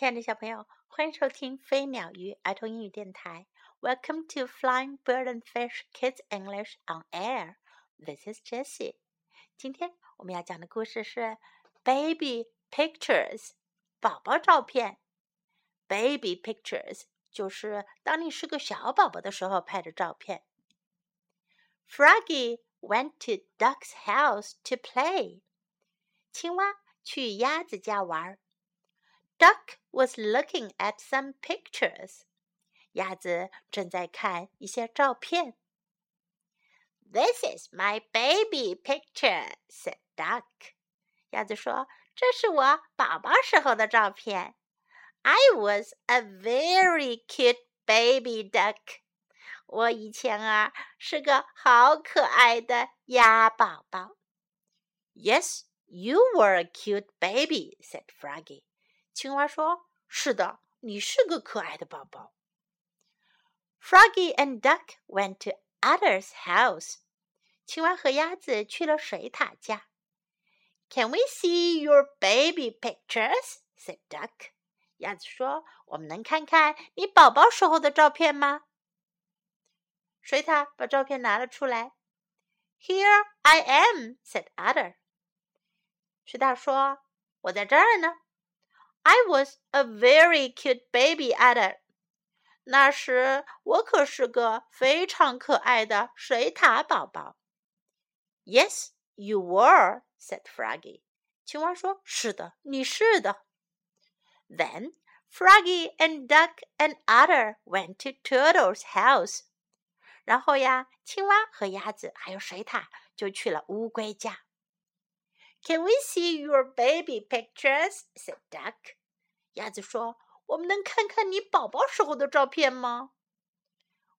亲爱的小朋友，欢迎收听飞鸟鱼儿童英语电台。Welcome to Flying Bird and Fish Kids English on Air. This is Jessie. 今天我们要讲的故事是 Baby Pictures，宝宝照片。Baby Pictures 就是当你是个小宝宝的时候拍的照片。Froggy went to Duck's house to play. 青蛙去鸭子家玩。 Duck was looking at some pictures. 鸭子正在看一些照片。This is my baby picture," said Duck. 鸭子说：“这是我宝宝时候的照片。I was a very cute baby duck. 我以前啊是个好可爱的鸭宝宝。”Yes, you were a cute baby," said Froggy. 青蛙说：“是的，你是个可爱的宝宝。” Froggy and Duck went to Otter's house. 青蛙和鸭子去了水獭家。Can we see your baby pictures? said Duck. 鸭子说：“我们能看看你宝宝时候的照片吗？”水獭把照片拿了出来。Here I am, said Otter. 水獭说：“我在这儿呢。” I was a very cute baby otter。那时我可是个非常可爱的水獭宝宝。Yes, you were," said Froggy. 青蛙说：“是的，你是的。” Then Froggy and Duck and Otter went to Turtle's house. 然后呀，青蛙和鸭子还有水獭就去了乌龟家。Can we see your baby pictures? said Duck. 鸭子说：“我们能看看你宝宝时候的照片吗？”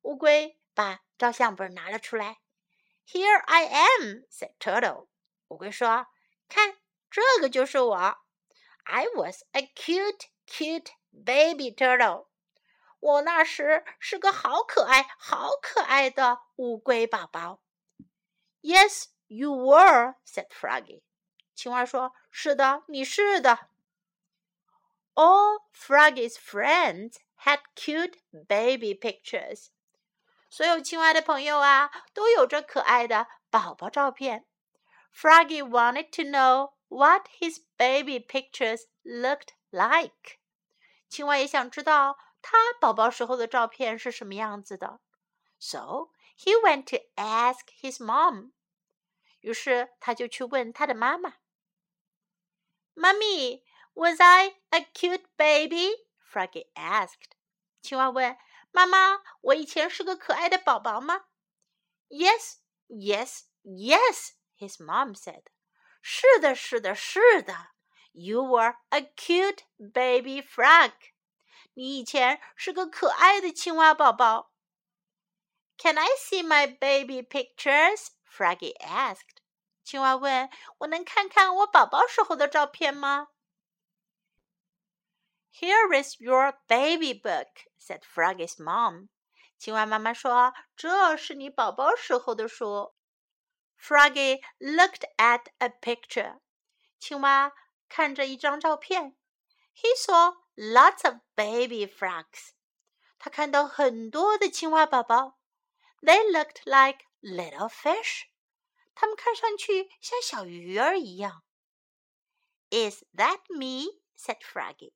乌龟把照相本拿了出来。“Here I am,” said Turtle. 乌龟说：“看，这个就是我。I was a cute, cute baby turtle. 我那时是个好可爱、好可爱的乌龟宝宝。” Yes, you were,” said Froggy. 青蛙说：“是的，你是的。” All Froggy's friends had cute baby pictures. 所有青蛙的朋友啊，都有着可爱的宝宝照片。Froggy wanted to know what his baby pictures looked like. 青蛙也想知道他宝宝时候的照片是什么样子的。So he went to ask his mom. 于是他就去问他的妈妈。 Mommy, was I a cute baby? Froggy asked. 青蛙问妈妈：“我以前是个可爱的宝宝吗？” Yes, yes, yes, his mom said. 是的，是的，是的。You were a cute baby frog. 你以前是个可爱的青蛙宝宝。Can I see my baby pictures? Froggy asked. 青蛙问：“我能看看我宝宝时候的照片吗？” Here is your baby book," said Froggy's mom. 青蛙妈妈说：“这是你宝宝时候的书。” Froggy looked at a picture. 青蛙看着一张照片。He saw lots of baby frogs. 他看到很多的青蛙宝宝。They looked like little fish. 它们看上去像小鱼儿一样。Is that me? said Froggy.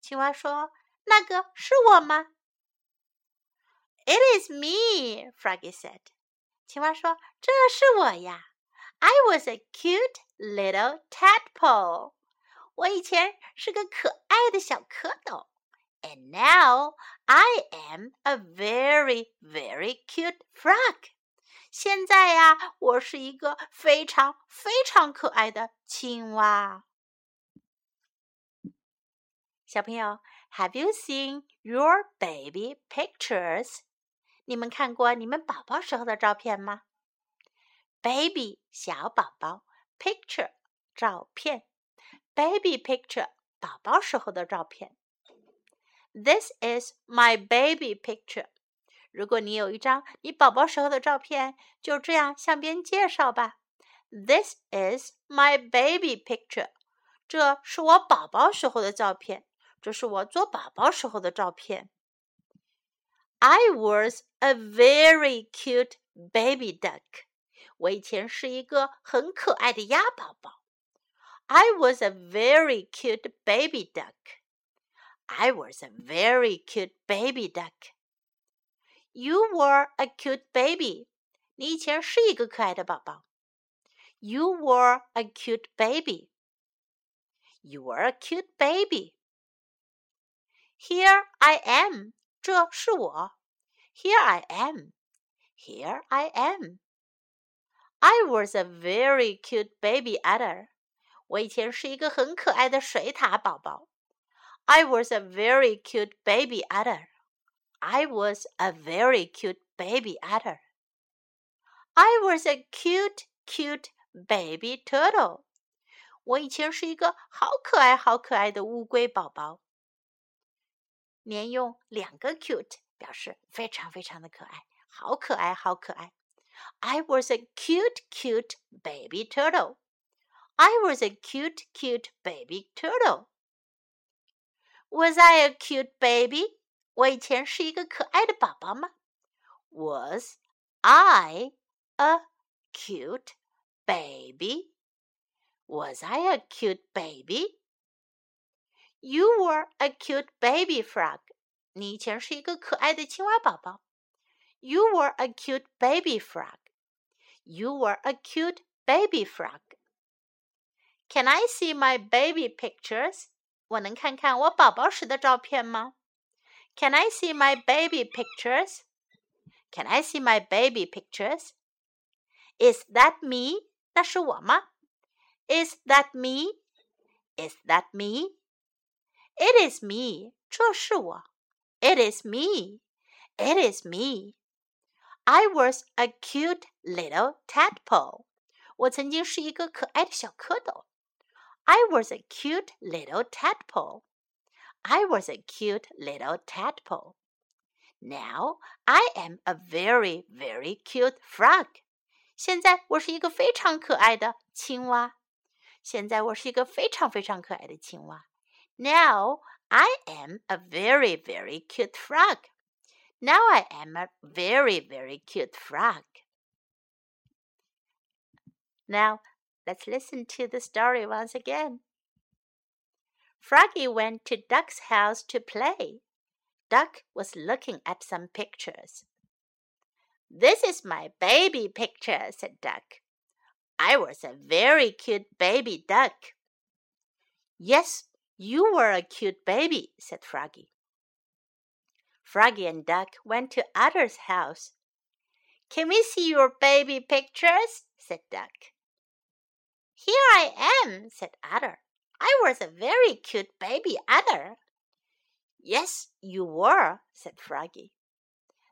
青蛙说：“那个是我吗？”“It is me,” Froggy said. 青蛙说：“这是我呀。”“I was a cute little tadpole.” 我以前是个可爱的小蝌蚪。And now I am a very, very cute frog. 现在呀，我是一个非常非常可爱的青蛙。小朋友，Have you seen your baby pictures？你们看过你们宝宝时候的照片吗？Baby 小宝宝，picture 照片，baby picture 宝宝时候的照片。This is my baby picture。如果你有一张你宝宝时候的照片，就这样向别人介绍吧。This is my baby picture。这是我宝宝时候的照片。这是我做宝宝时候的照片。I was a very cute baby duck。我以前是一个很可爱的鸭宝宝。I was a very cute baby duck. I was a very cute baby duck. You were a cute baby. 你以前是一个可爱的宝宝。You were a cute baby. You were a cute baby. Here I am. 这是我。Here I am. Here I am. I was a very cute baby otter. 我以前是一个很可爱的水獭宝宝。I was a very cute baby otter. I was a very cute baby adder. I was a cute, cute baby turtle. 我以前是一个好可爱、好可爱的乌龟宝宝。连用两个 cute 表示非常非常的可爱，好可爱，好可爱。I was a cute, cute baby turtle. I was a cute, cute baby turtle. Was I a cute baby? 我以前是一个可爱的宝宝吗？Was I a cute baby? Was I a cute baby? You were a cute baby frog. 你以前是一个可爱的青蛙宝宝。You were a cute baby frog. You were a cute baby frog. Can I see my baby pictures? 我能看看我宝宝时的照片吗 ？Can I see my baby pictures? Can I see my baby pictures? Is that me? 那是我吗？Is that me? Is that me? It is me. 这是我。It is me. It is me. I was a cute little tadpole. 我曾经是一个可爱的小蝌蚪。I was a cute little tadpole. I was a cute little tadpole. Now I am a very, very cute frog. 现在我是一个非常可爱的青蛙。现在我是一个非常非常可爱的青蛙。now I am a very, very cute frog. Now I am a very, very cute frog. Now let's listen to the story once again. Froggy went to Duck's house to play. Duck was looking at some pictures. This is my baby picture, said Duck. I was a very cute baby duck. Yes, you were a cute baby, said Froggy. Froggy and Duck went to Otter's house. Can we see your baby pictures? said Duck. Here I am, said Otter. I was a very cute baby Otter. Yes, you were, said Froggy.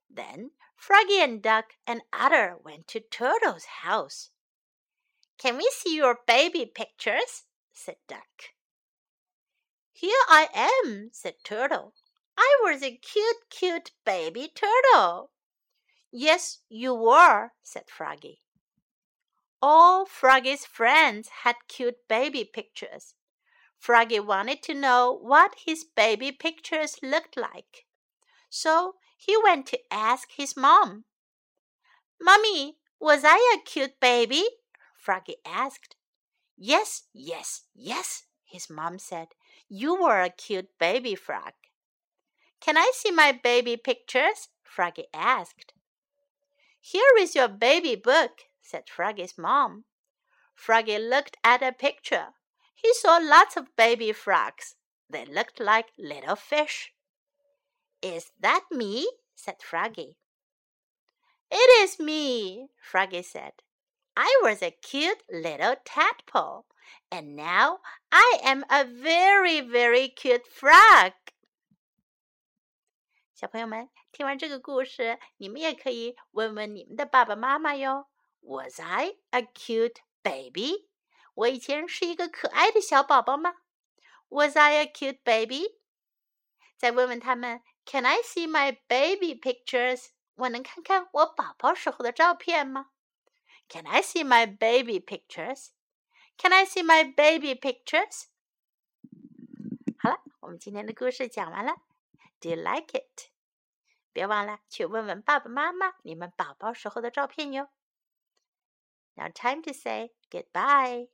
Then Froggy and Duck and Otter went to Turtle's house. Can we see your baby pictures? said Duck. Here I am, said Turtle. I was a cute, cute baby turtle. Yes, you were, said Froggy. All Froggy's friends had cute baby pictures. Froggy wanted to know what his baby pictures looked like. So he went to ask his mom. Mummy, was I a cute baby? Froggy asked. Yes, yes, yes, his mom said. You were a cute baby frog. Can I see my baby pictures? Froggy asked. Here is your baby book, said Froggy's mom. Froggy looked at a picture. He saw lots of baby frogs. They looked like little fish. Is that me? said Froggy. It is me, Froggy said. I was a cute little tadpole and now I am a very, very cute frog. 小朋友们，听完这个故事，你们也可以问问你们的爸爸妈妈哟。Was I a cute baby？ 我以前是一个可爱的小宝宝吗？Was I a cute baby？再问问他们，Can I see my baby pictures？我能看看我宝宝时候的照片吗？Can I see my baby pictures？can I see my baby pictures? 好了，我们。 们今天的故事讲完了。Do you like it？别忘了去问问爸爸妈妈你们宝宝时候的照片哟。Now time to say goodbye.